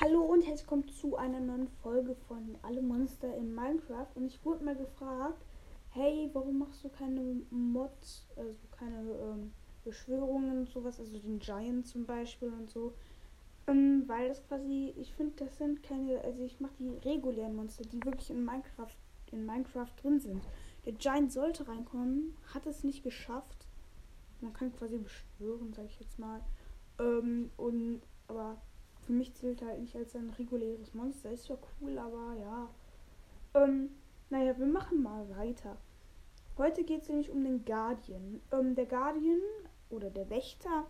Hallo und herzlich willkommen zu einer neuen Folge von Alle Monster in Minecraft. Und ich wurde mal gefragt, hey, warum machst du keine Mods, also keine ähm, Beschwörungen und sowas, also den Giant zum Beispiel und so. Ähm, weil das quasi, ich finde, das sind keine, also ich mache die regulären Monster, die wirklich in Minecraft, in Minecraft drin sind. Der Giant sollte reinkommen, hat es nicht geschafft. Man kann quasi beschwören, sage ich jetzt mal. Ähm, und aber für mich zählt halt nicht als ein reguläres Monster. Ist zwar cool, aber ja. Ähm, naja, wir machen mal weiter. Heute geht es nämlich um den Guardian. Ähm, der Guardian oder der Wächter,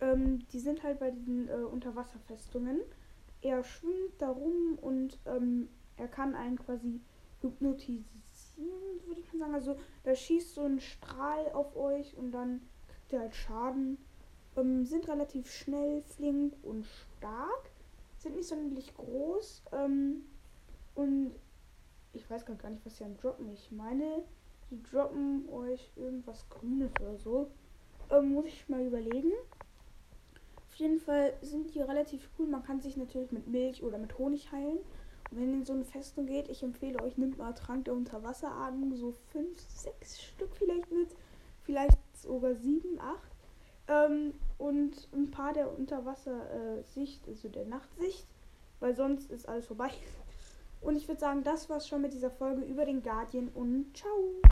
ähm, die sind halt bei diesen äh, Unterwasserfestungen. Er schwimmt da rum und ähm, er kann einen quasi hypnotisieren, würde ich mal sagen. Also da schießt so ein Strahl auf euch und dann kriegt ihr halt Schaden ähm, sind relativ schnell, flink und stark. Sind nicht sonderlich groß. Ähm, und ich weiß gar nicht, was sie an droppen. Ich meine, die droppen euch irgendwas Grünes oder so. Ähm, muss ich mal überlegen. Auf jeden Fall sind die relativ cool. Man kann sich natürlich mit Milch oder mit Honig heilen. Und wenn ihr in so eine Festung geht, ich empfehle euch, nimmt mal Trank der Unterwasseratmung. So 5, 6 Stück vielleicht mit. Vielleicht sogar 7, 8. Ähm, und ein paar der Unterwassersicht, äh, also der Nachtsicht, weil sonst ist alles vorbei. Und ich würde sagen, das war's schon mit dieser Folge über den Guardian und ciao.